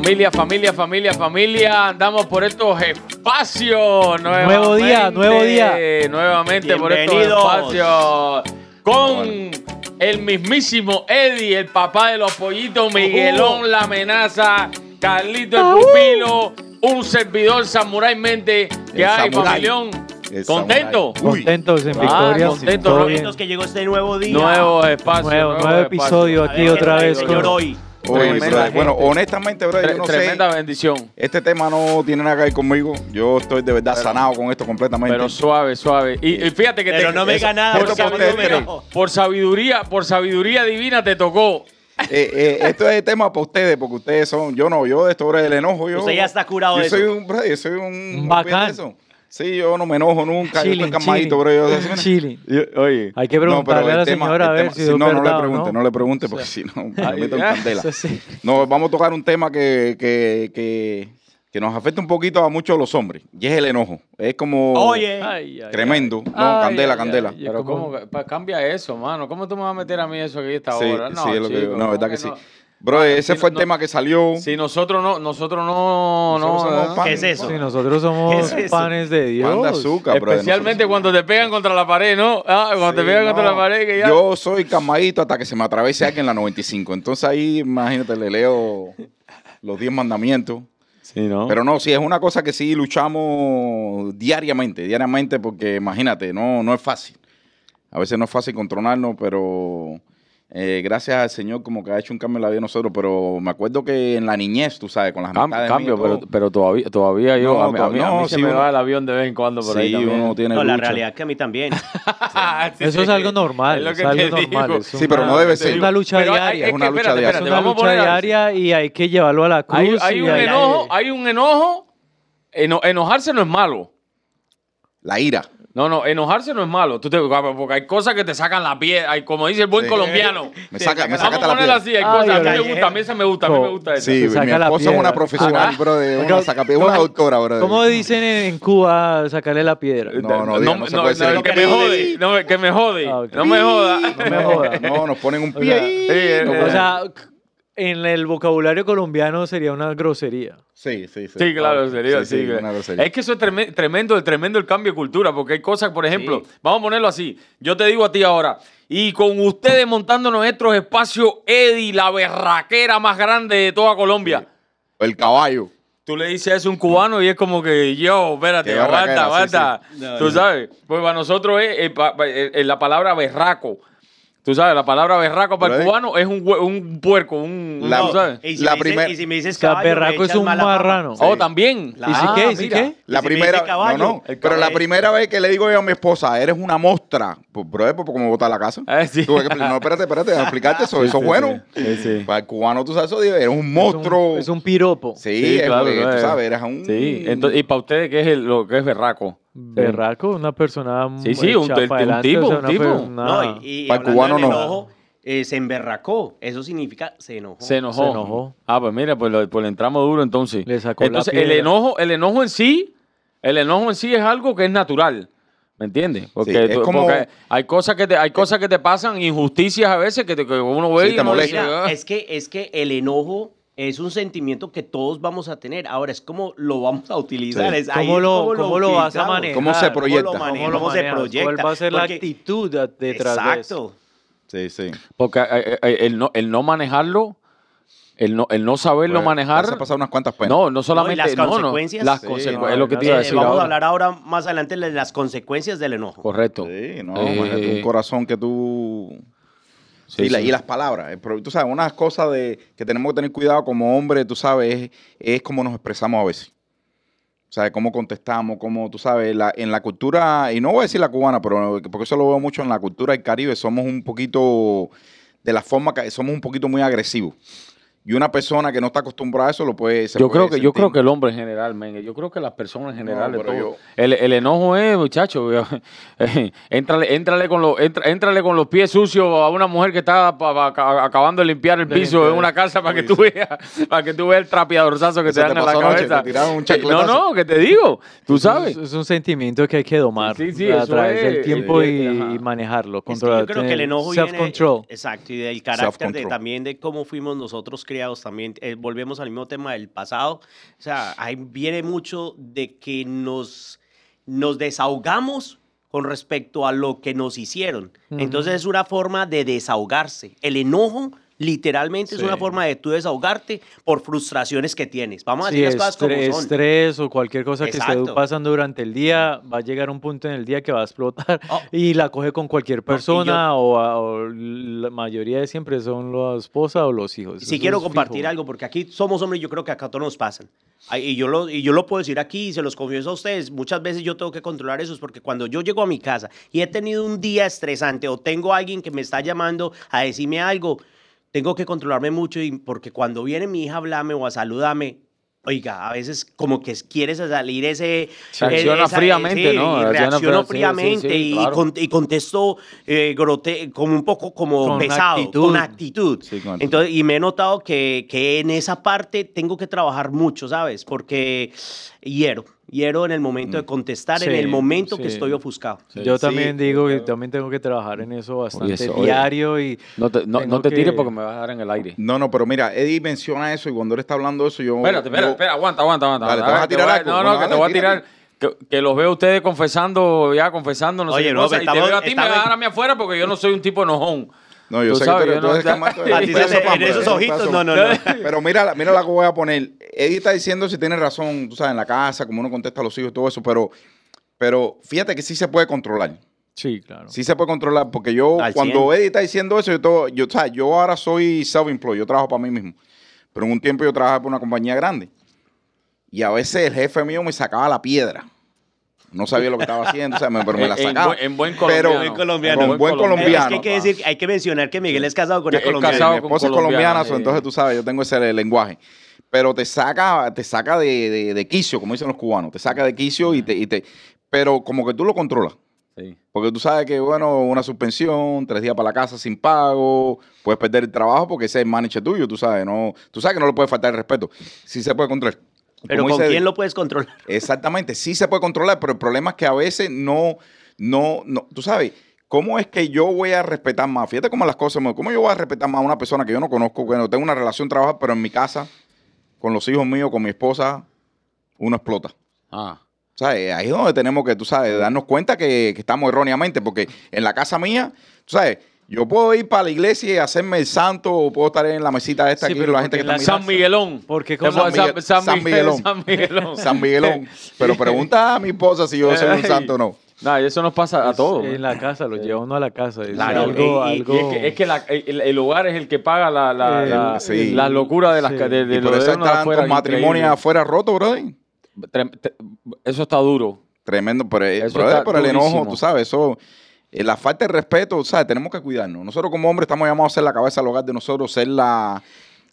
Familia, familia, familia, familia, andamos por estos espacios. Nuevo día, nuevo día. Nuevamente por estos espacios. Con el mismísimo Eddie, el papá de los pollitos, Miguelón, la amenaza, Carlito el pupilo, un servidor Samurai Mente. ¿Qué El hay, familión? ¿Contento? Contentos en Ah, victoria. contento, todo ¿no? bien. Momentos que llegó este nuevo día. Nuevos espacios. Nuevo, nuevo espacios. episodio aquí ver, otra ¿qué vez. con- hoy. Brother, bueno, honestamente, brother, Tre- yo no tremenda sé. bendición. Este tema no tiene nada que ver conmigo. Yo estoy de verdad sanado con esto completamente. Pero suave, suave. Y, y fíjate que Pero te, no me diga nada, por, sabiduría, por sabiduría, por sabiduría divina te tocó. Eh, eh, esto es el tema para ustedes, porque ustedes son. Yo no, yo de esto del enojo. Yo, Usted ya está curado yo de soy eso. Un, brother, yo soy un. Un bacán. Sí, yo no me enojo nunca. yo Chilling, estoy calmadito, chilling. bro. Yo, ¿sí me- Chilling. Oye. Hay que No, preguntarle a el la tema- señora a el ver tema- si no, no le pregunte, no no. le pregunte, porque si no, me meto en candela. Sí. No, vamos a tocar un tema que, que, que, que nos afecta un poquito a muchos de los hombres, y es el enojo. Es como Oye, Ay, ay, tremendo. ay. No, Ay, candela, ay, candela. ay. Pero como- ¿cómo? cambia eso, mano. ¿Cómo tú me vas a meter a mí eso aquí a esta Sí, hora? No, sí, es lo que. No, ¿cómo verdad que sí. Bro, ese si fue el tema que salió. Si nosotros no, nosotros no, Nosotros no, somos ¿Qué es eso? Sí, nosotros somos panes de Dios. Pan de azúcar, bro. Especialmente cuando te pegan contra la pared, ¿no? Ah, cuando te pegan no. contra la pared, que ya. Yo soy calmadito hasta que se me atraviese alguien en la 95. Entonces ahí, imagínate, le leo los 10 mandamientos. Sí, ¿no? Pero no, sí, es una cosa que sí luchamos diariamente, diariamente, porque imagínate, no, no es fácil. A veces no es fácil controlarnos, pero eh, gracias al Señor como que ha hecho un cambio en la vida de nosotros. Pero me acuerdo que en la niñez, tú sabes, con las Cam- amistades cambio, mías, pero, pero todavía, todavía yo, No, a mí, a mí- a no, mí se sí, me uno- va el avión de vez en cuando por ahí sí, también. uno tiene no, la lucha. realidad es que a mí también. Sí, Eso es algo normal. Es lo Es, algo normal. es Sí, pero una- no debe Es ser. una lucha Pero hay- diaria. es una que, lucha espérate, diaria. Es una a lucha a- diaria y hay que llevarlo a la cruz. Hay, hay y un hay- enojo, hay un enojo. Eno- enojarse no es malo. La ira. No, no, enojarse no es malo. Tú te- porque hay cosas que te sacan la piel. Hay, como dice el buen Sí. colombiano. Me saca, me Vamos saca a la ponerla piel. así. Hay Ay, cosas. A mí me gusta, a mí esa me gusta, a mí me gusta esa. Sí, Se saca mi la esposa es una profesional, bro, de una sacapiedra, una doctora, bro. ¿Cómo dicen en, Cuba sacarle la piedra? No, no, no se puede decir. que me jode. No, me- que me jode. Ah. No me joda. No me jodas. No, nos ponen un O pie sea, ahí. sí, No O sea, en el vocabulario colombiano sería una grosería. sí, sí, sí. Sí, claro, sería Sí, sí, sí, una grosería. Es que eso es treme- tremendo, el tremendo el cambio de cultura, porque hay cosas, por ejemplo, vamos a ponerlo así. Yo te digo a ti ahora, y con ustedes montando nuestros espacios, Eddie, la berraquera más grande de toda Colombia. El caballo. Tú le dices eso a un cubano y es como que, yo, espérate, aguanta, aguanta. sí, sí. No, Tú no. sabes, pues para nosotros es, la palabra berraco. Tú sabes, la palabra berraco para el cubano es un, un puerco, un... La- ¿tú sabes? Y si, La me dices- primer- y si me dices O sea, caballo, berraco es un mala fama. marrano. Oh, también. La- ¿Y si Ah, qué? ¿Y si mira. qué? La Y si me primera, caballo, no, no, pero la caballo. primera vez que le digo yo a mi esposa, eres una mostra, pues, bro, pues como botar la casa. Ah, sí. Tuve que no, espérate, espérate, déjame explicarte eso, eso es bueno. Para el cubano, tú sabes eso, eres un monstruo. Es un, es un piropo. Sí, Sí, es, claro. tú sabes, eres un... Sí, entonces, y para ustedes, ¿qué es el- lo que es berraco? Berraco, una persona Sí, sí, un- un adelante, tipo, o sea, un tipo. persona- No, y, y hablando cubano no. enojo, eh, se emberracó. Eso significa se enojó. Se enojó. Se enojó. Ah, pues mira, pues, lo- pues le entramos duro entonces. Le sacó la entonces, el enojo, el enojo en sí, el enojo en sí es algo que es natural. ¿Me entiendes? Porque, Sí, es tú- como- porque hay cosas que te, hay cosas que te pasan, injusticias a veces que, te- que uno ve Sí, y te molesta. Mira, es que, es que el enojo es un sentimiento que todos vamos a tener. Ahora es como lo vamos a utilizar. Sí. Es, ahí ¿Cómo lo, cómo cómo lo vas a manejar? ¿Cómo se proyecta? ¿Cómo lo ¿Cómo manejas? lo ¿Cómo se proyecta? ¿Cuál va a ser la actitud detrás de eso? Exacto. Sí, sí. Porque eh, eh, el, no, el no manejarlo, el no, el no saberlo Pues, manejar. vas a pasar unas cuantas penas. No, no solamente. las no, las Sí, consecuencias. es lo que te iba a Eh, decir. vamos ahora. a hablar ahora más adelante de las consecuencias del enojo. Correcto. Sí, no, Eh, un corazón que tú... Sí, y, la- sí. y las palabras. eh, pero tú sabes, unas cosas de, que tenemos que tener cuidado como hombres, tú sabes, es, es cómo nos expresamos a veces. O sea, cómo contestamos, cómo, tú sabes, la, en la cultura, y no voy a decir la cubana, pero porque eso lo veo mucho en la cultura del Caribe, somos un poquito, de la forma que somos un poquito muy agresivos. Y una persona que no está acostumbrada a eso lo puede se Yo puede creo que yo sentir. creo que el hombre en general, men, yo creo que las personas en general, de pero todo. yo- el, el enojo es, muchacho, eh, éntrale, éntrale con los, entra- éntrale con los pies sucios a una mujer que está pa- pa- ca- acabando de limpiar el De piso en una casa para que tú veas, para que tú veas el trapeadorzazo que te dan en la cabeza. te tiraron un Eh, no, no, que te digo, tú Es- sabes. Es, un sentimiento que hay que domar Sí, sí, a través del es, tiempo y, y manejarlo. Es que Controlar, yo creo que el enojo viene... Self-control. Exacto, y del carácter de, también de cómo fuimos nosotros criados también, eh, volvemos al mismo tema del pasado. O sea, ahí viene mucho de que nos, nos desahogamos con respecto a lo que nos hicieron. Entonces es una forma de desahogarse. El enojo literalmente es Sí. una forma de tú desahogarte por frustraciones que tienes. Vamos a Sí, decir las cosas como estrés, son. estrés o cualquier cosa que esté Exacto. pasando durante el día, va a llegar un punto en el día que va a explotar Oh. y la coge con cualquier y yo- persona o, a- o la mayoría de siempre son la esposa o los hijos. Si Eso quiero es compartir fijo. algo, porque aquí somos hombres y yo creo que acá todos nos pasan. Y yo, lo, y yo lo puedo decir aquí y se los confieso a ustedes. Muchas veces yo tengo que controlar eso, es porque cuando yo llego a mi casa y he tenido un día estresante o tengo alguien que me está llamando a decirme algo, tengo que controlarme mucho y porque cuando viene mi hija a hablarme o a saludarme, oiga, a veces como que quieres salir ese... Reacciona esa- fríamente, sí, ¿no? reacciono fría- sí, sí, fríamente sí, y, claro. con- y contesto eh, grote- como un poco como Con pesado, actitud. con actitud. Sí, con actitud. Entonces, y me he notado que, que en esa parte tengo que trabajar mucho, ¿sabes? Porque hiero, hiero en el momento de contestar, en Sí, el momento que sí. estoy ofuscado. Yo Sí, también digo que también tengo que trabajar en eso bastante eso, oye. diario y No te, no, no te que- tires porque me vas a dar en el aire. No, no, pero mira, Eddie menciona eso y cuando él está hablando de eso, yo. Espérate, espérate, yo- espera, aguanta, aguanta, aguanta. Dale, ¿te vas a tirar algo? No, no, que te voy a tirar. Que, que los veo ustedes confesando, ya confesando, no sé Oye, qué no, cosa, y te veo a ti, me estamos- vas a dejar a mí afuera porque yo no soy un tipo enojón. No, yo sé sabes, que tú no- eres A ti se en esos ojitos, no, no, no. Pero mira, la- mira la que voy a poner. Eddie está diciendo si tiene razón, tú sabes, en la casa, como uno contesta a los hijos y todo eso, pero, pero fíjate que sí se puede controlar. sí, claro. Sí se puede controlar, porque yo, Al cuando 100. Eddie está diciendo eso, yo, todo- yo, o sea, yo ahora soy self-employed, yo trabajo para mí mismo. Pero en un tiempo yo trabajaba por una compañía grande. Y a veces el jefe mío me sacaba la piedra. No sabía lo que estaba haciendo, o sea, me- pero me la En- en sacaba. buen- en buen Pero- colombiano. Buen colombiano. Con buen Es colombiano. que hay que, decir, hay que mencionar que Miguel es casado con una Es colombiana. casado mi con esposa es colombiana, sí. entonces tú sabes, yo tengo ese lenguaje. Pero te saca, te saca de, de- de quicio, como dicen los cubanos. Te saca de quicio y te, y te. Pero como que tú lo controlas. Sí. Porque tú sabes que, bueno, una suspensión, tres días para la casa sin pago, puedes perder el trabajo porque ese es el manager tuyo, tú sabes, no, tú sabes que no le puede faltar el respeto. Sí se puede controlar. Pero ¿con dice- quién lo puedes controlar? Exactamente, sí se puede controlar, pero el problema es que a veces no, no, no, tú sabes, ¿cómo es que yo voy a respetar más? Fíjate cómo las cosas, me- ¿cómo yo voy a respetar más a una persona que yo no conozco, que no tengo una relación trabajar, pero en mi casa, con los hijos míos, con mi esposa, uno explota. Ah. ¿Sabes? Ahí es donde tenemos que, tú sabes, darnos cuenta que, que estamos erróneamente, porque en la casa mía, tú sabes, yo puedo ir para la iglesia y hacerme el santo, o puedo estar en la mesita esta Sí, aquí, pero la gente que está la San. Miguelón. Porque con San Miguel- San, San Miguel- Miguelón. San Miguelón. San Miguelón. Pero pregunta a mi esposa si yo soy un santo o no. No, eso nos pasa a todos. En la casa, lo lleva uno a la casa. es Claro, algo, Y- y- algo... y es que, es que la- el, el hogar es el que paga la, la, Eh, la, sí. la locura de, las, Sí. de, de Y por de eso de están afuera, los matrimonios afuera rotos, brother. Eso está duro. Tremendo, pero, eh, Eso brother, está por el enojo, tú sabes, eso, eh, la falta de respeto, ¿sabes? Tenemos que cuidarnos. Nosotros como hombres estamos llamados a ser la cabeza del hogar de nosotros, ser la,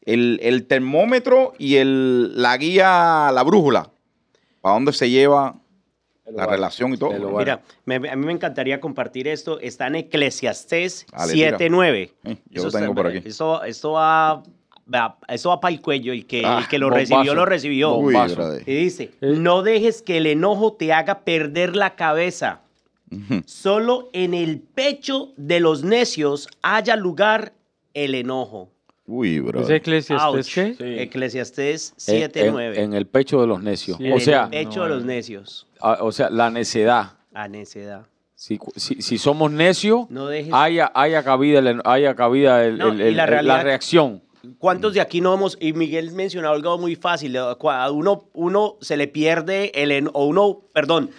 el, el termómetro y el, la guía, la brújula, para dónde se lleva la relación y todo. Mira, me- a mí me encantaría compartir esto. Está en Eclesiastés Dale, tira. 7.9. Eh, yo Eso lo tengo está- por aquí. Esto, esto va, va- esto va para el cuello. El que, Ah, el que lo bombazo. recibió, lo recibió. Bombazo. Y dice, no dejes que el enojo te haga perder la cabeza. Solo en el pecho de los necios haya lugar el enojo. Uy, bro. ¿Es Eclesiastés qué? Sí. Eclesiastés En- 7.9. En, en el pecho de los necios. Sí, o En sea, el pecho de los necios. a- o sea, la necedad. A necedad. Si, si, si somos necios, No dejes- haya, haya cabida, el, haya cabida el- No, el- y el- la reacción. ¿Cuántos de aquí no hemos, y Miguel mencionó algo muy fácil, eh, cua- uno, uno se le pierde el, en- o uno, perdón,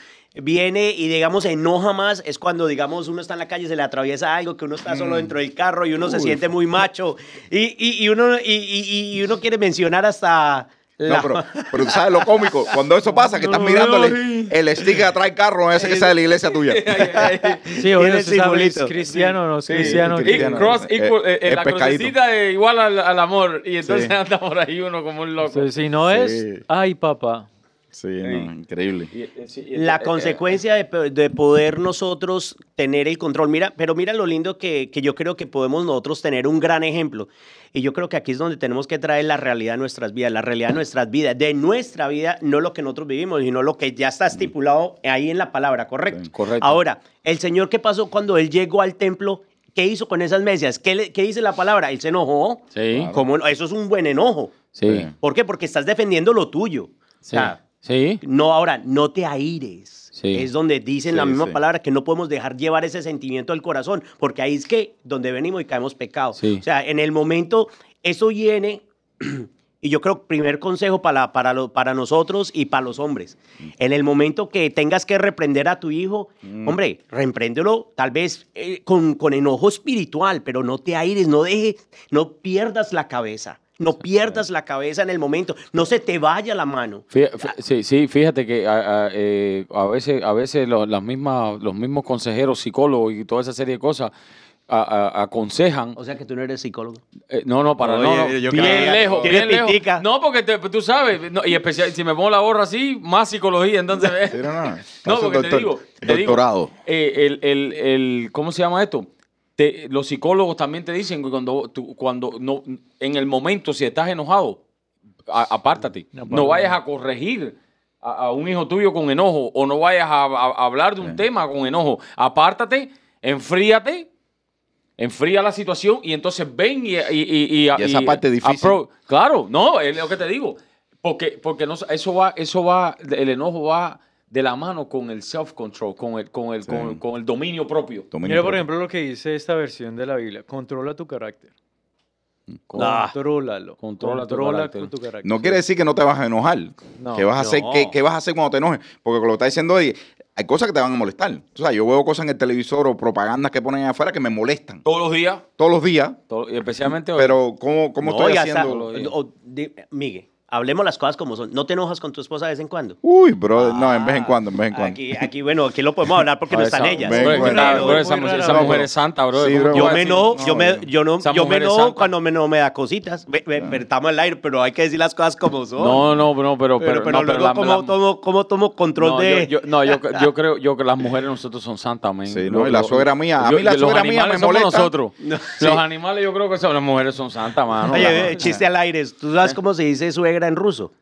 viene y digamos se enoja más, es cuando digamos uno está en la calle, se le atraviesa algo, que uno está solo dentro del carro y uno se Uy. siente muy macho y, y- y uno, y, y- y uno quiere mencionar hasta... la- No, pero, pero tú sabes lo cómico, cuando eso pasa, que estás mirándole el sticker atrás del carro, ese que sea de la iglesia tuya. Sí, obvio, el se simbolito. cristiano o no es Sí, cristiano. sí, cristiano. cross Eh, equal, eh, el la pescadito. crucecita igual al, al amor. Y entonces Sí. anda por ahí uno como un loco. Entonces, si no es, Sí. ay, papá. Sí, no, increíble. Y- y- sí, y- la eh, eh, consecuencia de, po- de poder nosotros tener el control. Mira, pero mira lo lindo que, que yo creo que podemos nosotros tener un gran ejemplo. Y yo creo que aquí es donde tenemos que traer la realidad de nuestras vidas, la realidad de nuestras vidas, de nuestra vida, no lo que nosotros vivimos, sino lo que ya está estipulado ahí en la palabra, ¿correcto? Sí, correcto. Ahora, el Señor, ¿qué pasó cuando Él llegó al templo? ¿qué hizo con esas medias? ¿Qué, le- qué dice la palabra? Él se enojó. Sí. Eso es un buen enojo. sí. ¿Por qué? Porque estás defendiendo lo tuyo. O sí. sea, Sí, no, ahora, no te aires. Sí. Es donde dicen la Sí, misma sí. palabra que no podemos dejar llevar ese sentimiento del corazón, porque ahí es que donde venimos y caemos pecados. Sí. O sea, en el momento, eso viene, y yo creo, primer consejo para, para, lo- para nosotros y para los hombres. En el momento que tengas que reprender a tu hijo, hombre, repréndelo tal vez eh, con, con enojo espiritual, pero no te aires, no dejes, no pierdas la cabeza. No pierdas la cabeza en el momento, no se te vaya la mano. Sí, sí, fíjate que a, a, eh, a veces, a veces lo- las mismas, los mismos consejeros, psicólogos y toda esa serie de cosas a- a- aconsejan. O sea que tú no eres psicólogo. eh, no, no, para Oye, no, no, yo bien lejos, ¿Tienes bien lejos. pitica? No, porque te- tú sabes, no, y especial, si me pongo la gorra así, más psicología, entonces. Sí, no, no. No, porque te digo, te digo, eh, el, el, el- ¿cómo se llama esto? Te- los psicólogos también te dicen que cuando, tú- cuando no, en el momento, si estás enojado, a- apártate. No, vayas a corregir a, a un hijo tuyo con enojo o no vayas a, hablar de un tema con enojo. Apártate, enfríate, enfría la situación y entonces ven y... Y, y- esa parte difícil. Claro, no, es lo que te digo. Porque, porque no, eso va, eso va, el enojo va de la mano con el self-control, con el, con, el, Sí. con, el- con el dominio propio. Dominio Mira, por ejemplo, lo que dice esta versión de la Biblia. Controla tu carácter. Ah. Contrólalo. Controla tu Controla carácter. tu carácter. No quiere decir que no te vas a enojar. No, ¿Qué vas a hacer? no. ¿Qué, qué vas a hacer cuando te enojes? Porque con lo que está diciendo hoy, hay cosas que te van a molestar. O sea, yo veo cosas en el televisor o propagandas que ponen ahí afuera que me molestan Todos los días, todos los días. todo- y especialmente hoy. Pero ¿cómo, cómo No, estoy haciendo? o- di- Miguel, hablemos las cosas como son. ¿No te enojas con tu esposa de vez en cuando? Uy, bro, no, en vez en cuando, en vez en cuando. Aquí, aquí, bueno, aquí lo podemos hablar porque no ver, están ellas. ven, bro, pero- bro, esa, mujer es santa, bro. Sí, ¿cómo bro. Yo me enojo, no, yo me, no. yo no, yo me enojo cuando me, no me da cositas. Ve- ve, Estamos al aire, pero hay que decir las cosas como son. No, no, no, pero, pero, pero, pero no, luego, la- ¿cómo, tomo, cómo tomo control de...? yo, yo- no, yo, yo creo yo que las mujeres nosotros son santas, men. Sí, no, y la suegra mía, a mí la los suegra mía animales me molesta. nosotros. No, Los animales yo creo que son, las mujeres son santas, mano. Oye, chiste al aire. ¿Tú sabes cómo se dice suegra en ruso?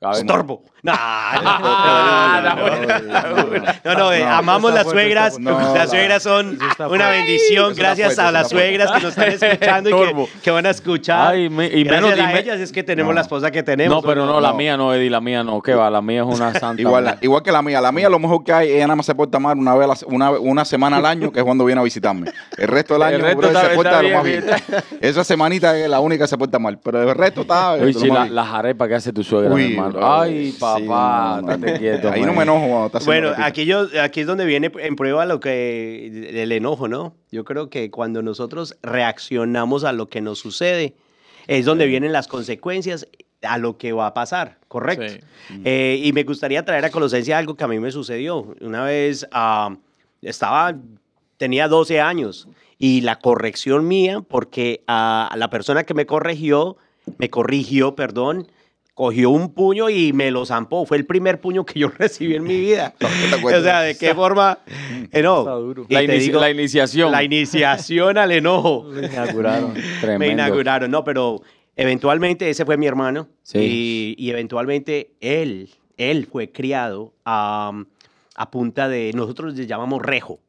Estorbo. No, Ah, no, no, no, no, no, eh, No, amamos las suegras. las la- suegras son una bendición. Gracias a las suegras que nos están escuchando y que, que van a escuchar. Y Gracias menos a ellas es que tenemos la esposa que tenemos. No, pero no, la mía no, Eddie, la mía no. ¿Qué va? La mía es una santa. Igual, que la mía. La mía, lo mejor que hay, ella nada más se porta mal una, vez una, una semana al año, que es cuando viene a visitarme. El resto del El año, se porta lo más bien. Esa semanita es la única que se porta mal. Pero el resto está. Las arepas que hace tu suegra, hermano. Ay, Sí, papá, no, no, no. quieto. Ahí no man. me enojo cuando está haciendo Bueno, aquí, yo, aquí es donde viene en prueba lo que el enojo, ¿no? Yo creo que cuando nosotros reaccionamos a lo que nos sucede, es donde vienen las consecuencias a lo que va a pasar, ¿correcto? Sí. Eh, y me gustaría traer a Colosencia algo que a mí me sucedió. Una vez ah, estaba, tenía 12 años y la corrección mía, porque ah, la persona que me corrigió, me corrigió, perdón, cogió un puño y me lo zampó. Fue el primer puño que yo recibí en mi vida. te acuerdas? o sea, ¿de qué forma? Eh, no. La, te inici- digo, la iniciación. la iniciación al enojo. Lo inauguraron. Tremendo. Me inauguraron, no, pero eventualmente ese fue mi hermano Sí. y, y eventualmente él, él fue criado a, a punta de, nosotros le llamamos rejo.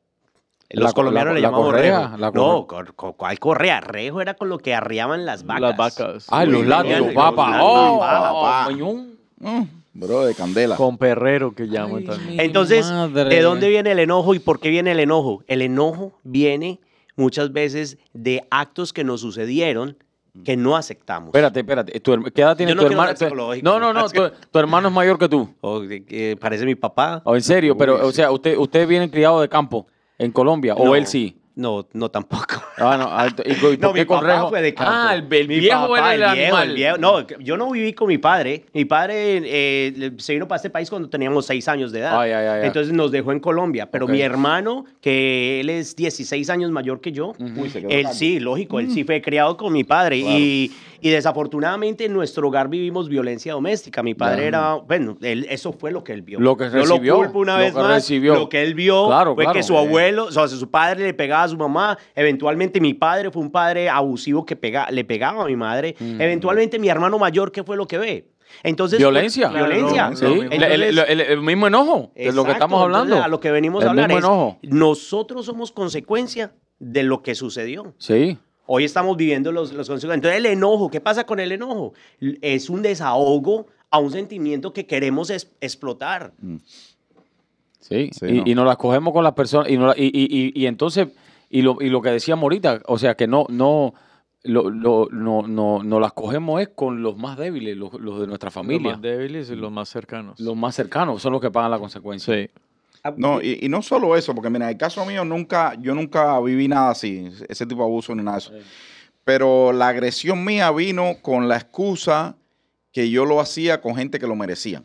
Los co- colombianos la- le la llamamos correa, la no, cor- cor- ¿cuál correa? Rejo era con lo que arriaban las vacas. Las vacas. Ay, los látigos, papá. Oh, papá, oh. Mm, bro, de candela. Con perrero que llaman también. Entonces, madre. ¿de dónde viene el enojo y por qué viene el enojo? El enojo viene muchas veces de actos que nos sucedieron que no aceptamos. Espérate, espérate. ¿Tu herma- ¿Qué edad tiene Yo no tu hermano? No, no, no. Tu, tu hermano es mayor que tú. O de que parece mi papá. O en serio, pero, o sea, usted, usted viene criado de campo en Colombia, o él sí. No, no tampoco. Ah, no, ah, ¿y, y No, mi con papá rejo? fue de campo. Ah, el, el Mi viejo papá, era el, viejo, animal. el viejo. No, yo no viví con mi padre. Mi padre eh, se vino para este país cuando teníamos seis años de edad. Ay, ay, ay, ay. Entonces nos dejó en Colombia. Pero Ok. mi hermano, que él es 16 años mayor que yo, Uy, se quedó él sí, lógico, él sí fue criado con mi padre. Claro. Y, y desafortunadamente en nuestro hogar vivimos violencia doméstica. Mi padre era, bueno, él, eso fue lo que él vio. Lo que Yo recibió, lo culpo una lo vez que más. recibió. Lo que él vio Claro, fue claro. que su abuelo, o sea, su padre le pegaba a su mamá. Eventualmente mi padre fue un padre abusivo que pega, le pegaba a mi madre. Mm. Eventualmente mi hermano mayor, ¿qué fue lo que ve? Entonces, Violencia. pues, violencia. Claro, Sí, no, el, Entonces- el- el- el mismo enojo, de lo que estamos hablando. a lo que venimos El a hablar mismo es, enojo. nosotros somos consecuencia de lo que sucedió. Sí. Hoy estamos viviendo los, los consecuencias. Entonces, el enojo, ¿qué pasa con el enojo? Es un desahogo a un sentimiento que queremos es- explotar. Sí, Sí, y, no. y nos las cogemos con las personas, y, no la- y, y- y- y entonces, y lo, y lo que decíamos ahorita, o sea, que no, no, lo, lo- no, no, no las cogemos es con los más débiles, los, los de nuestra Los familia, más débiles y los más cercanos. los más cercanos, son los que pagan la consecuencia. Sí. No, y, y no solo eso, porque mira, en el caso mío nunca, yo nunca viví nada así, ese tipo de abuso ni nada de eso. Pero la agresión mía vino con la excusa que yo lo hacía con gente que lo merecía.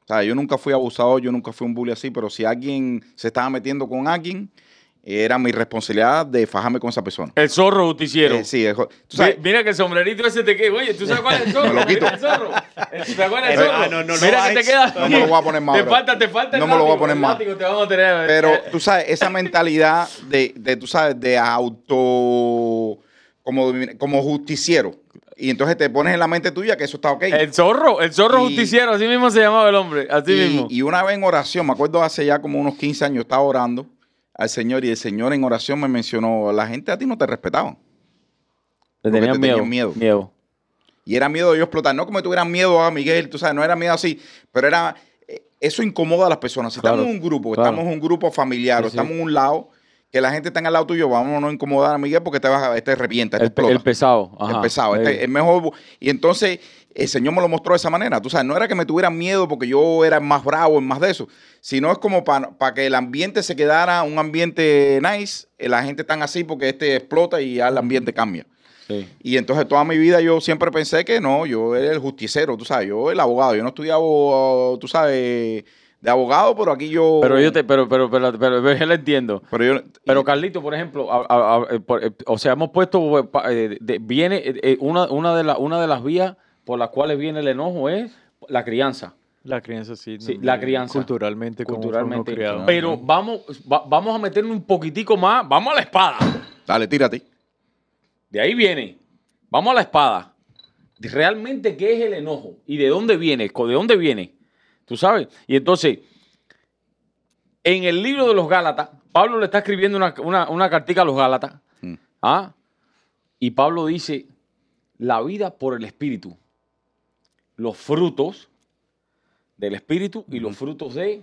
O sea, yo nunca fui abusador, yo nunca fui un bully así, pero si alguien se estaba metiendo con alguien, era mi responsabilidad de fajarme con esa persona. El zorro justiciero. Eh, sí, es- tú sabes, Mira que el sombrerito ese te queda. Oye, ¿tú sabes cuál es el zorro? Me lo quito. El zorro. ¿Te acuerdas del zorro? ah, no, no, no, Mira que te queda. no me lo voy a poner más Te falta, te falta el No me lo voy a látigo, poner el más. látigo te vamos a tener. Pero tú sabes, esa mentalidad de, de, tú sabes, de auto, como, como justiciero. Y entonces te pones en la mente tuya que eso está ok. El zorro, el zorro Y- justiciero, así mismo se llamaba el hombre, así y, mismo. y una vez en oración, me acuerdo hace ya como unos 15 años, estaba orando al Señor y el Señor en oración me mencionó, la gente a ti no te. Le tenían te miedo, tenían miedo. miedo. Y era miedo de yo explotar. No como tuvieran miedo a Miguel, tú sabes, no era miedo así, pero era... eh, Eso incomoda a las personas. Si Claro, estamos en un grupo, claro. estamos en un grupo familiar o Sí, estamos en un lado, que la gente está el lado tuyo, vamos a no incomodar a Miguel porque te vas a, este revienta, este El, explota. el pesado. Ajá. el pesado, este, es mejor. Y entonces el Señor me lo mostró de esa manera. Tú sabes, no era que me tuvieran miedo porque yo era más bravo, en más de eso, sino es como para que el ambiente se quedara un ambiente nice. eh, La gente tan así porque este explota y ya el ambiente cambia. Sí. Y entonces toda mi vida yo siempre pensé que no, yo era el justicero, tú sabes, yo el abogado. Yo no estudiaba, tú sabes, de abogado, pero aquí yo. Pero yo te, pero, pero, pero, pero, pero yo la entiendo. Pero yo. Pero Carlito, por ejemplo, a- a- a- eh, por- eh, o sea, hemos puesto, eh, de- viene eh, una, una, de la- una de las vías por las cuales viene el enojo es la crianza. La crianza, sí. Sí, no, la crianza. Culturalmente, Culturalmente. criado. Pero vamos, va- vamos a meterle un poquitico más. Vamos a la espada. Dale, tírate. De ahí viene. Vamos a la espada. Realmente, ¿qué es el enojo? ¿Y de dónde viene? ¿De dónde viene? ¿Tú sabes? Y entonces, en el libro de los Gálatas, Pablo le está escribiendo una, una, una cartica a los Gálatas. Mm. ¿ah? Y Pablo dice, la vida por el Espíritu. Los frutos del Espíritu y los frutos de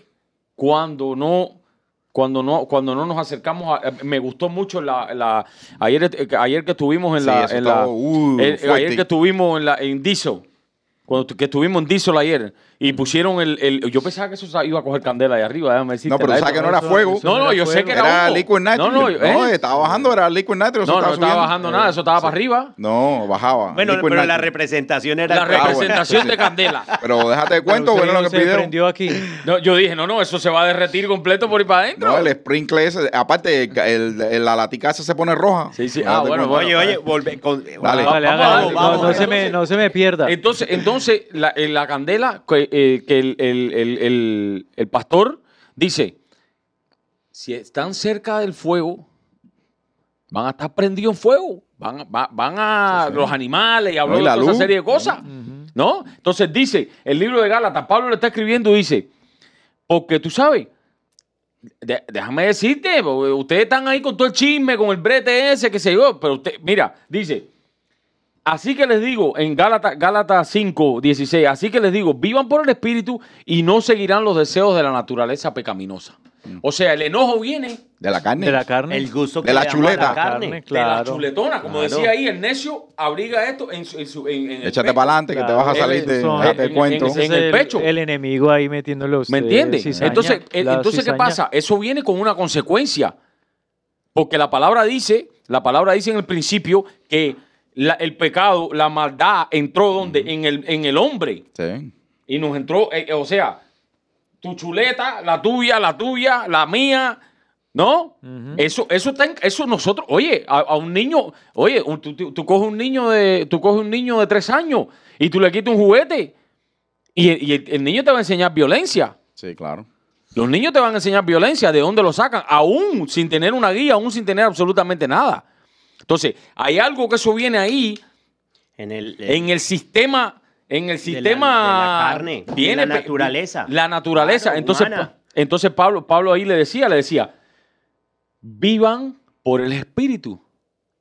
cuando no cuando no cuando no nos acercamos a, eh, me gustó mucho la, la- ayer eh, ayer que estuvimos en la, en la- uh, eh, fuerte. ayer que estuvimos en la en Diesel cuando que estuvimos en Diesel ayer y pusieron el, el- yo pensaba que eso iba a coger candela ahí arriba déjame decirte, No, pero sabes que no era fuego. no no yo sé que era, Era liquid nitrogen. no no, ¿eh? estaba bajando, era liquid nitrogen. no, no estaba subiendo. bajando nada eso estaba para arriba No, bajaba. Bueno, liquid pero la representación era... la representación bueno, de candela Pero déjate de cuento, bueno, lo que se pidieron. prendió aquí. No, yo dije, no, no, eso se va a derretir completo por ir para adentro. No, el sprinkler ese, aparte, el, la latica esa se pone roja. Sí, sí. Ah, bueno. Oye, oye, volve con... Dale. Vamos, No, vamos. no se me, no se me pierda. Entonces, entonces la, en la candela, que, eh, que el, el- el- pastor dice, si están cerca del fuego, van a estar prendidos en fuego. Van, va- van a Sí, sí. los animales y habló No, de toda esa serie de cosas. ¿No? Entonces dice, el libro de Gálatas, Pablo le está escribiendo, dice, porque tú sabes, de- déjame decirte, ustedes están ahí con todo el chisme, con el brete ese, que se yo, pero usted, mira, dice, así que les digo, en Gálatas Gálatas 5, 16, así que les digo, vivan por el Espíritu y no seguirán los deseos de la naturaleza pecaminosa. O sea, el enojo viene De la carne. De la carne. El gusto De la chuleta. la carne. Carne, de la chuletona. Como Claro. decía ahí, el necio abriga esto en su... En su en, en el Échate para adelante que te vas a salir de. Son- cuento. en- el pecho. El enemigo ahí usted ¿Me entiendes? cizaña, entonces, eh, entonces ¿qué pasa? Eso viene con una consecuencia. Porque la palabra dice, la palabra dice en el principio que la- el pecado, la maldad entró donde? En, el, en el hombre. Sí. Y nos entró, eh, eh, o sea, tu chuleta, la tuya, la tuya, la mía, ¿no? Eso, eso está en- eso nosotros, oye, a, a un niño, oye, un- tú, tú- tú coges un niño de, tú coges un niño de tres años y tú le quitas un juguete y, y el, el niño te va a enseñar violencia. Sí, claro. Los niños te van a enseñar violencia, ¿de dónde lo sacan? Aún sin tener una guía, aún sin tener absolutamente nada. Entonces, hay algo que eso viene ahí En el... en el sistema, en el de sistema la- de la carne, de viene la naturaleza. La naturaleza. Claro, entonces, pa- entonces Pablo, Pablo ahí le decía, le decía, vivan por el espíritu.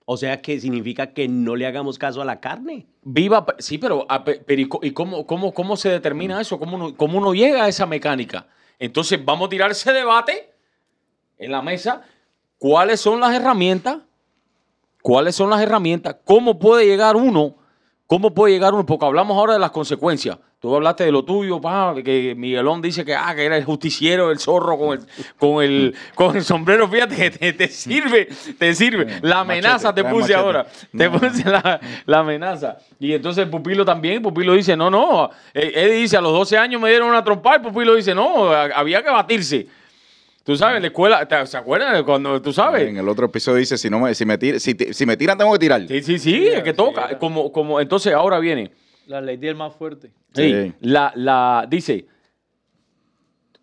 O sea, que significa que no le hagamos caso a la carne. Viva, sí, pero, a pe- pero ¿y co- ¿y cómo, cómo, cómo se determina eso? ¿Cómo uno, ¿Cómo uno llega a esa mecánica? Entonces vamos a tirar ese debate en la mesa. ¿Cuáles son las herramientas? ¿Cuáles son las herramientas? ¿Cómo puede llegar uno? ¿Cómo puede llegar uno? Porque hablamos ahora de las consecuencias. Tú hablaste de lo tuyo, pa, que Miguelón dice que, ah, que era el justiciero, el zorro con el, con el, con el sombrero. Fíjate que te, te sirve, te sirve. La amenaza Machete, te puse ahora. Te puse la, la amenaza. Y entonces Pupilo también, Pupilo dice, no, no. Eh, Eddie dice, a los 12 años me dieron una trompa y Pupilo dice, no, había que batirse. Tú sabes, en la escuela, ¿te- ¿se acuerdan de cuando tú sabes? En el otro episodio dice, si, no me, si, me tir- si, si me tiran, tengo que tirar. Sí, sí, sí, es que sí, toca. era. Como, como, entonces ahora viene. La ley del más fuerte. Sí, Sí. La, la, dice,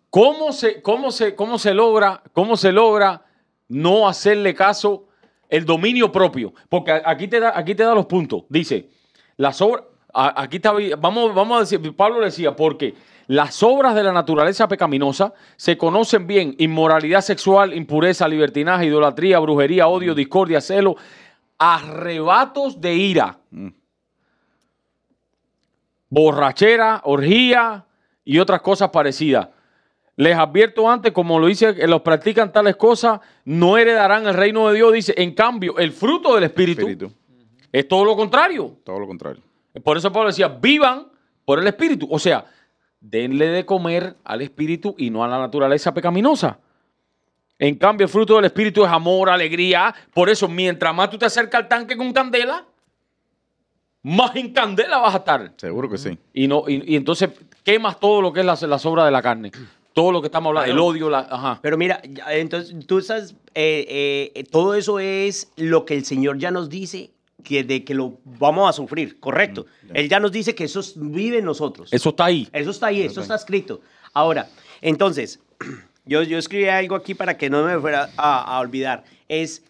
¿cómo se, cómo, se, ¿cómo se logra, cómo se logra no hacerle caso el dominio propio? Porque aquí te da, aquí te da los puntos. Dice, las obras, aquí está, vamos, vamos a decir, Pablo decía, porque las obras de la naturaleza pecaminosa se conocen bien, inmoralidad sexual, impureza, libertinaje, idolatría, brujería, odio, discordia, celo, arrebatos de ira borrachera, orgía y otras cosas parecidas. Les advierto antes, como lo dice, que los practican tales cosas, no heredarán el reino de Dios. Dice, en cambio, el fruto del Espíritu, Espíritu. es todo lo contrario. Todo lo contrario. Por eso Pablo decía, vivan por el Espíritu. O sea, denle de comer al Espíritu y no a la naturaleza pecaminosa. En cambio, el fruto del Espíritu es amor, alegría. Por eso, mientras más tú te acercas al tanque con candela, más en candela vas a estar. Seguro que sí. Y, no, y, y entonces quemas todo lo que es la, la sobra de la carne. Todo lo que estamos hablando, el odio, la, ajá. Pero mira, entonces tú estás, eh, eh, todo eso es lo que el Señor ya nos dice que de que lo vamos a sufrir, correcto. Él ya nos dice que eso es- vive en nosotros. Eso está ahí. Eso está ahí, eso está escrito. Ahora, entonces, yo, yo escribí algo aquí para que no me fuera a, a olvidar. Es,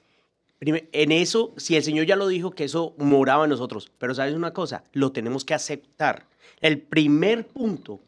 en eso, si el Señor ya lo dijo, que eso moraba en nosotros. Pero sabes una cosa, lo tenemos que aceptar. El primer punto,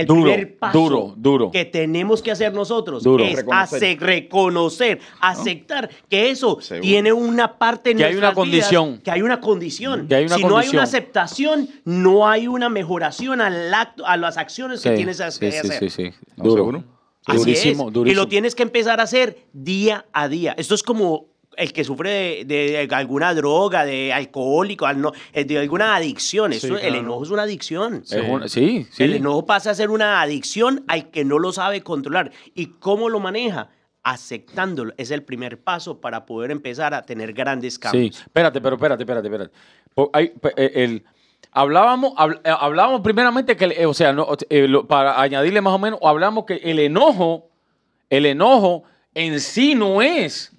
el Duro, primer paso duro, duro. que tenemos que hacer nosotros Duro. es Reconocer. hace- reconocer, aceptar que eso Seguro. tiene una parte en Que hay una vidas, condición. que hay una condición. Que hay una si no hay una aceptación, no hay una mejoración al acto, a las acciones que tienes que sí, sí, hacer. sí, sí. ¿No, Duro. Así Durísimo, es. Y durísimo. lo tienes que empezar a hacer día a día. Esto es como el que sufre de, de alguna droga, de alcohólico, al no- eh, de alguna adicción. Sí, Esto- El enojo es una adicción. Sí, sí. El enojo pasa a ser una adicción al que no lo sabe controlar. ¿Y cómo lo maneja? Aceptándolo. Es el primer paso para poder empezar a tener grandes Sí, cambios. espérate, pero espérate, espérate, espérate. Hay- eh, el- hablábamos, habl- eh, hablábamos primeramente que, o sea, no, para añadirle más o menos, hablamos que el enojo, el enojo en sí no es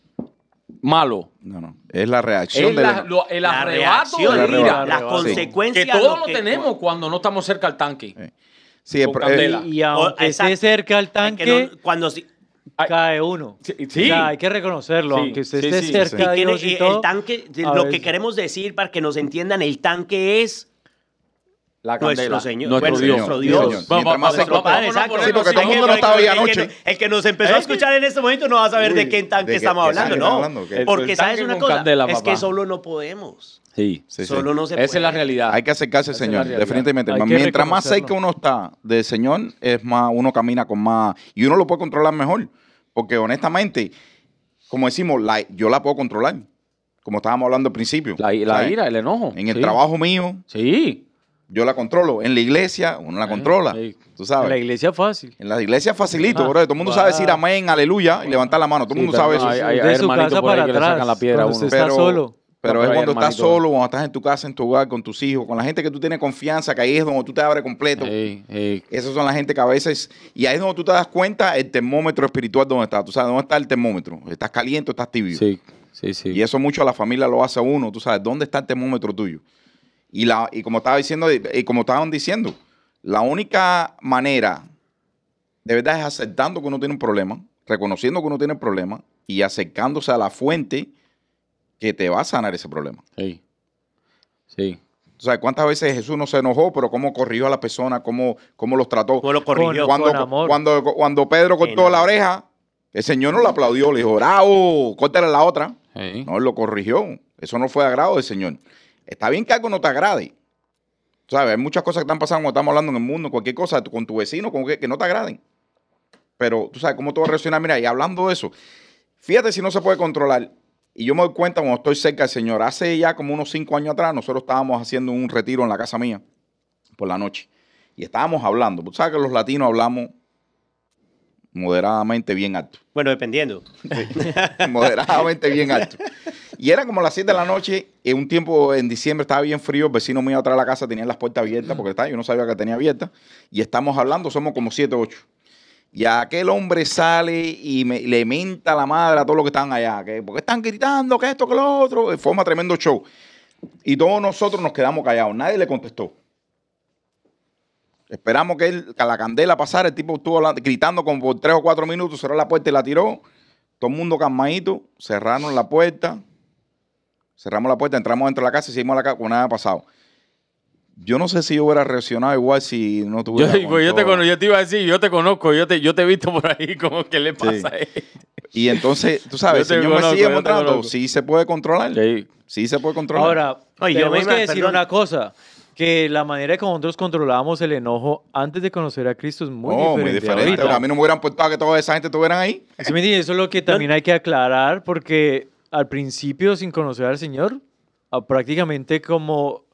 malo. No, no. Es la reacción Es de la- lo- el La arrebato reacción, de El ira. la arrebato. consecuencia. Que todo lo que- tenemos cuando no estamos cerca al tanque. Sí, el Con pro- eh. Y aunque esté cerca al que tanque, no- cuando si- cae uno. Sí, O sí. sea, hay que reconocerlo. Sí, aunque usted sí, esté sí, cerca y de tiene- Dios y y todo. el tanque, lo que queremos decir para que nos entiendan, el tanque es La nuestro Señor. nuestro bueno, Dios. nuestro Dios. Mientras más Nuestro seco- Padre, Vamos a exacto. Sí, porque todo el mundo no estaba ahí el que anoche. no- El que nos empezó a ¿Eh? escuchar en este momento no va a saber Uy, de qué tanque ¿de estamos qué hablando, ¿no? Porque sabes una cosa, candela, es que solo no podemos. Sí. sí, sí. Solo no se Esa puede. es la realidad. Hay que acercarse al Esa Señor, definitivamente. Mientras más cerca uno está del Señor, es más, uno camina con más, y uno lo puede controlar mejor. Porque honestamente, como decimos, la- yo la puedo controlar. Como estábamos hablando al principio. La, la ira, el enojo. En el Sí. trabajo mío, Sí. Yo la controlo. En la iglesia, uno la controla. Tú En sabes. la iglesia fácil. En la iglesia facilito, Ah, bro. Todo el mundo sabe decir amén, aleluya y levantar la mano. Todo el Sí, mundo pero sabe eso. hay- hay- de su hermanitos casa por ahí para que le atrás. sacan la piedra uno. está solo. Pero es pero cuando estás solo, cuando estás en tu casa, en tu hogar, con tus hijos, con la gente que tú tienes confianza, que ahí es donde tú te abres completo. Sí. Esas son la gente que a veces, y ahí es donde tú te das cuenta el termómetro espiritual donde está. Tú sabes, ¿dónde está el termómetro? ¿Estás caliente o estás tibio? Sí, sí, sí. Y eso mucho a la familia lo hace a uno, tú sabes, ¿dónde está el termómetro tuyo? Y, la, y como estaba diciendo, y como estaban diciendo, la única manera de verdad es aceptando que uno tiene un problema, reconociendo que uno tiene un problema y acercándose a la fuente que te va a sanar ese problema. Sí. Sí. O sea, ¿cuántas veces Jesús no se enojó, pero cómo corrigió a la persona, cómo, cómo los trató? ¿Cómo lo corrigió? Con- Cuando, amor. cuando, cuando Pedro cortó no. la oreja, El Señor no lo aplaudió, le dijo, bravo, córtale la otra. Sí. No, él lo corrigió. Eso no fue de agrado del Señor. Está bien que algo no te agrade. ¿Sabes? Hay muchas cosas que están pasando cuando estamos hablando en el mundo, cualquier cosa, con tu vecino, con que, que no te agraden. Pero tú sabes cómo tú vas a reaccionar. Mira, y hablando de eso, fíjate si no se puede controlar. Y yo me doy cuenta cuando estoy cerca del Señor. Hace ya como unos cinco años atrás, nosotros estábamos haciendo un retiro en la casa mía por la noche. Y estábamos hablando. Tú sabes que los latinos hablamos moderadamente bien alto. Bueno, dependiendo. moderadamente bien alto. Y era como las 7 de la noche, en un tiempo en diciembre estaba bien frío, el vecino mío atrás de la casa tenía las puertas abiertas, porque yo no sabía que tenía abiertas, y estamos hablando, somos como 7 o 8. Y aquel hombre sale y me- le menta la madre a todos los que estaban allá, que porque están gritando, que esto, que lo otro, forma tremendo show. Y todos nosotros nos quedamos callados, nadie le contestó. Esperamos que, la candela pasara, el tipo estuvo gritando como por tres o cuatro minutos, cerró la puerta y la tiró. Todo el mundo calmadito, cerraron la puerta, cerramos la puerta, entramos dentro de la casa y seguimos a la casa, como nada ha pasado. Yo no sé si yo hubiera reaccionado igual si no Yo, tuviera. pues, yo te yo te iba a decir, yo te conozco, yo te, yo te he visto por ahí, como que le pasa a él. Y entonces, tú sabes, Yo te Señor me sigue yo mostrando, sí se puede controlar. Sí. Sí se puede controlar. Ahora, Oye, yo tenemos me- que decir perdón. una cosa, que la manera como nosotros controlábamos el enojo antes de conocer a Cristo es muy no, diferente. muy diferente. ahorita. A mí no me hubieran puesto a que toda esa gente estuvieran ahí. ¿Sí me entiendes? Eso es lo que también hay que aclarar, porque al principio, sin conocer al Señor, a- prácticamente como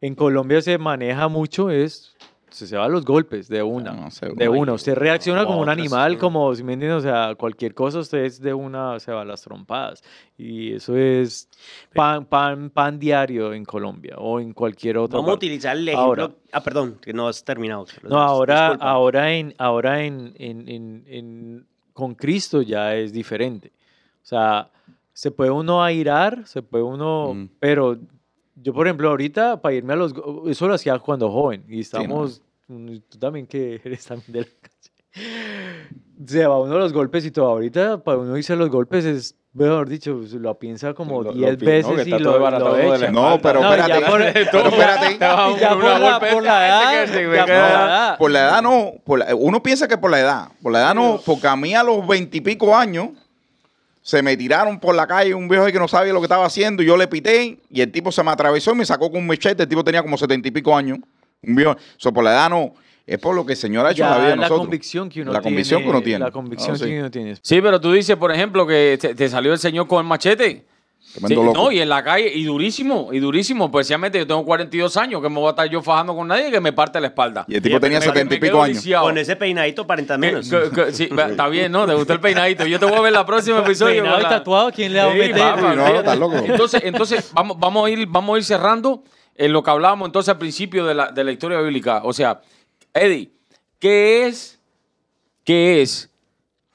en Colombia se maneja mucho, es se, se va a los golpes de una. No, seguro. de una. Usted reacciona como un animal, sí. como, si me entiendes? O sea, cualquier cosa, usted es de una, se va a las trompadas. Y eso es pan, pan, pan diario en Colombia o en cualquier otra Vamos a utilizar el ejemplo. Ahora. ah, perdón, que no has terminado. No, ahora, disculpa. ahora, en, ahora en, en- en- en- con Cristo ya es diferente. O sea, se puede uno airar, se puede uno, Mm. pero yo, por ejemplo, ahorita para irme a los, eso lo hacía cuando joven y ¿no? estamos, mm, tú también que eres también de la calle. Se va uno a los golpes y todo. Ahorita para uno irse a los golpes es, mejor dicho, se lo piensa como Lo- lo 10 pi- ¿no? veces Que y lo, lo echa. No, pero No, espérate. por- pero espérate. Y ya por la, golpe, por la este edad, ya por la edad. Por la edad no, por la- uno piensa que por la edad, por la edad no, porque a mí a los veintipico años se me tiraron por la calle un viejo ahí que no sabía lo que estaba haciendo, y yo le pité y el tipo se me atravesó y me sacó con un machete, el tipo tenía como setenta y pico años, un viejo, eso por la edad no, es por lo que el Señor ha hecho en la vida de la nosotros. convicción que uno La tiene. convicción que uno tiene. La convicción Ah, sí. que uno tiene. Sí, pero tú dices, por ejemplo, que te, te salió el señor con el machete. Tremendo Sí, loco. no, y en la calle, y durísimo, y durísimo. Especialmente yo tengo 42 años, que me voy a estar yo fajando con nadie que me parte la espalda. Y el tipo Sí, tenía me- setenta y Me quedo pico años. lisiado. Con ese peinadito aparenta Que- menos. que- que- sí, va- está bien, ¿no? Te gustó el peinadito. Yo te voy a ver en la próxima episodio. Peinado y tatuado, ¿quién le va a Sí, meter? papá, No, estás loco. Entonces, entonces vamos, vamos, a ir, vamos a ir cerrando en lo que hablábamos entonces al principio de la, de la historia bíblica. O sea, Eddie, ¿qué es, qué es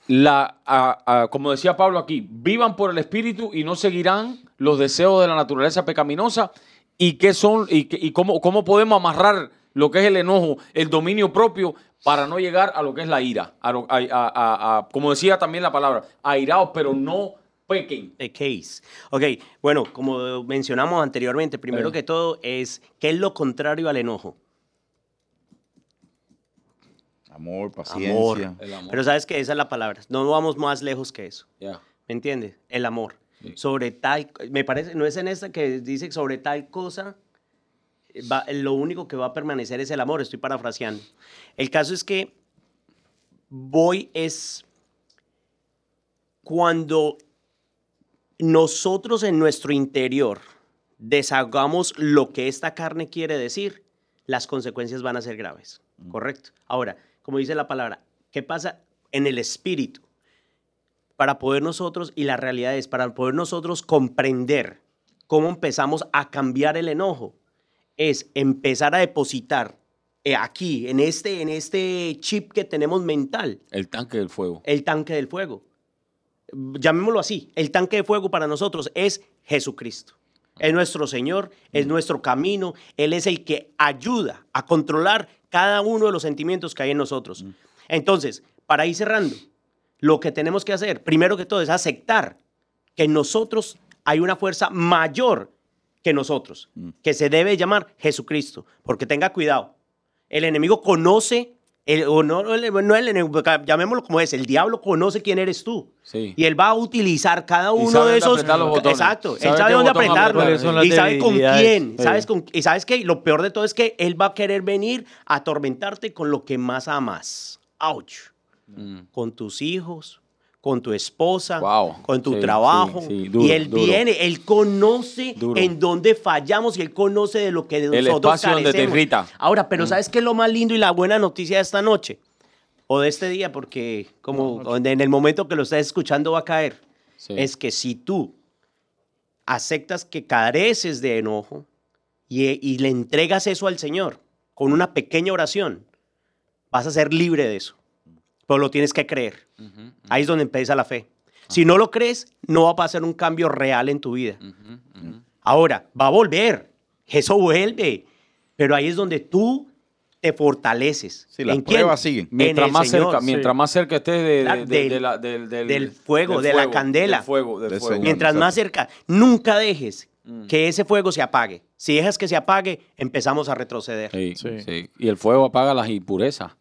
la, a- a- como decía Pablo aquí, vivan por el Espíritu y no seguirán los deseos de la naturaleza pecaminosa? ¿Y qué son, y, y cómo, cómo podemos amarrar lo que es el enojo, el dominio propio, para no llegar a lo que es la ira? A como decía también la palabra, airaos, pero no pequen. The case. Ok, bueno, como mencionamos anteriormente, primero que todo es, ¿qué es lo contrario al enojo? Amor, paciencia. Amor. El amor. Pero sabes que esa es la palabra. No vamos más lejos que eso. ¿Me entiendes? El amor. Sí. Sobre tal, me parece, no es en esta que dice sobre tal cosa, va- lo único que va a permanecer es el amor. Estoy parafraseando. El caso es que voy es cuando nosotros en nuestro interior deshagamos lo que esta carne quiere decir, las consecuencias van a ser graves. ¿Correcto? Ahora, como dice la palabra, ¿qué pasa en el espíritu? Para poder nosotros, y la realidad es, para poder nosotros comprender cómo empezamos a cambiar el enojo, es empezar a depositar eh, aquí, en este, en este chip que tenemos mental, El tanque del fuego. el tanque del fuego. Llamémoslo así, el tanque de fuego para nosotros es Jesucristo. Es nuestro Señor, es nuestro camino, Él es el que ayuda a controlar cada uno de los sentimientos que hay en nosotros. Entonces, para ir cerrando, lo que tenemos que hacer, primero que todo, es aceptar que en nosotros hay una fuerza mayor que nosotros, que se debe llamar Jesucristo, porque tenga cuidado. El enemigo conoce El, o no, no el- no el llamémoslo como es, el diablo conoce quién eres tú. Sí. Y él va a utilizar cada uno de esos. Exacto. Él sabe dónde apretarlo. ¿Cuáles son las Y sabe con quién. Sí. ¿Sabes con, y sabes qué? Lo peor de todo es que él va a querer venir a atormentarte con lo que más amas. Ouch. Mm. Con tus hijos, con tu esposa, Wow. con tu Sí, trabajo. sí, sí, duro, y él duro. viene, él conoce Duro. en dónde fallamos y él conoce de lo que de El nosotros espacio donde te carecemos. irrita. Ahora, pero ¿sabes qué es lo más lindo y la buena noticia de esta noche? O de este día, porque como en el momento que lo estés escuchando va a caer. Sí. Es que si tú aceptas que careces de enojo y, y le entregas eso al Señor con una pequeña oración, vas a ser libre de eso. Pero lo tienes que creer. Ahí es donde empieza la fe. Si no lo crees, no va a pasar un cambio real en tu vida. Ahora, va a volver. Eso vuelve. Pero ahí es donde tú te fortaleces. Sí, las ¿En quién? pruebas siguen. En Mientras más, Señor. cerca, mientras más cerca estés de, Claro, de- de- del- de la- del, del- del fuego, de la candela. Del fuego, del Del fuego. Señor. Mientras exacto. más cerca, nunca dejes Mm. que ese fuego se apague. Si dejas que se apague, empezamos a retroceder. Sí, Sí. sí. Y el fuego apaga las impurezas.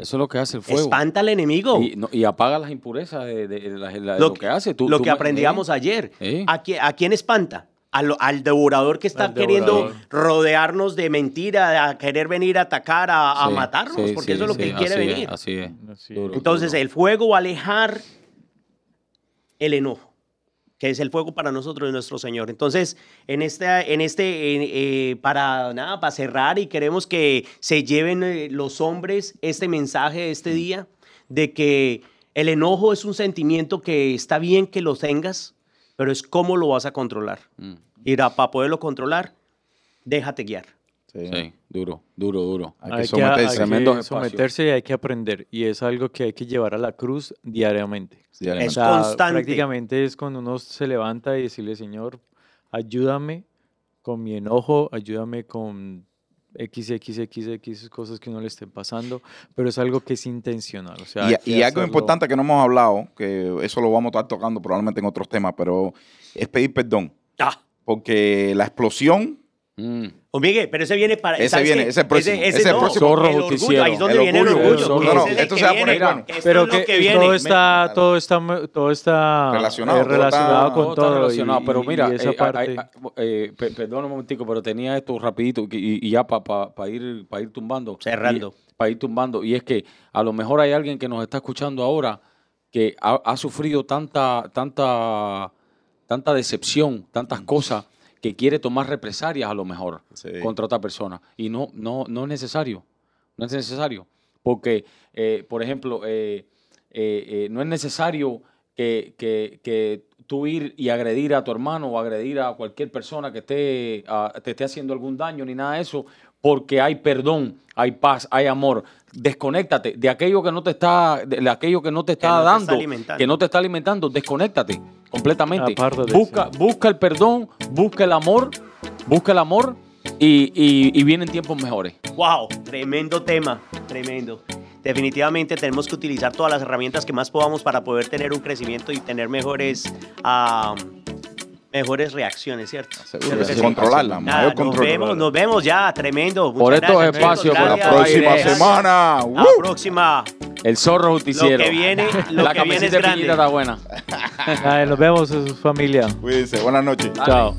Eso es lo que hace el fuego. Espanta al enemigo. Y, no- y apaga las impurezas de, de- de la- de la- de lo, lo, que hace. Tú- lo tú que aprendíamos ¿eh? ayer. ¿A, quién, a quién espanta? Al devorador que está Al queriendo devorador. rodearnos de mentira, a querer venir a atacar, a, matarnos, sí, porque sí, eso es lo sí, que él quiere así es, venir. así es. Así Duro, es. Entonces, duro. el fuego va a alejar el enojo, que es el fuego para nosotros de nuestro Señor. Entonces, en este, en este en, eh, para nada, para cerrar y queremos que se lleven eh, los hombres este mensaje de este día de que el enojo es un sentimiento que está bien que lo tengas, pero es cómo lo vas a controlar. Mm, Y para poderlo controlar, déjate guiar. Sí. sí, duro, duro, duro. Hay que Hay que, someterse. hay que someterse y hay que aprender. Y es algo que hay que llevar a la cruz diariamente. diariamente. Es constante. Prácticamente es cuando uno se levanta y decirle, Señor, ayúdame con mi enojo, ayúdame con XXXX cosas que no le estén pasando, pero es algo que es intencional. O sea, Y, y algo importante que no hemos hablado, que eso lo vamos a estar tocando probablemente en otros temas, pero es pedir perdón. Ah, Porque la explosión, Mm. O Miguel, pero ese viene para. Ese ¿sabes viene, ese es el próximo, ese es el no, próximo. Zorro el orgullo, justiciero. Ahí es donde El viene el orgullo, el orgullo. ese No, es el esto se va a poner bueno. Esto Pero es lo que, que viene. todo está, todo está, todo está Relacionado, eh, todo relacionado está- con Todo todo. está relacionado, y- pero y mira, esa eh, parte, hay- hay- eh, pe- perdón un momentico, pero tenía esto rapidito y, y ya para ir, pa ir tumbando. Cerrando. Para ir tumbando. Y es que a lo mejor hay alguien que nos está escuchando ahora que ha, ha sufrido tanta, tanta, tanta decepción, tantas cosas, que quiere tomar represalias a lo mejor Sí. contra otra persona. Y no, no, no es necesario. No es necesario. Porque, eh, por ejemplo, eh, eh, eh, no es necesario que, que- que tú ir y agredir a tu hermano o agredir a cualquier persona que esté, te esté haciendo algún daño ni nada de eso, porque hay perdón, hay paz, hay amor. Desconéctate de aquello que no te está, de aquello que no te está no te está dando, que no te está alimentando, desconéctate completamente. Busca, sí. busca el perdón, busca el amor, busca el amor y, y- y vienen tiempos mejores. Wow, tremendo tema, tremendo. Definitivamente tenemos que utilizar todas las herramientas que más podamos para poder tener un crecimiento y tener mejores, ah, mejores reacciones, ¿cierto? Seguro, Claro que sí. controlarla, Nada, mayor nos control. vemos, nos vemos ya, tremendo. Por Muchas estos gracias, espacios, por La próxima semana. La ¡Woo! próxima, El zorro justiciero. lo que viene, lo La que viene es camiseta de grande. está buena. Ay, nos vemos, familia. Cuídense, buenas noches. Chao.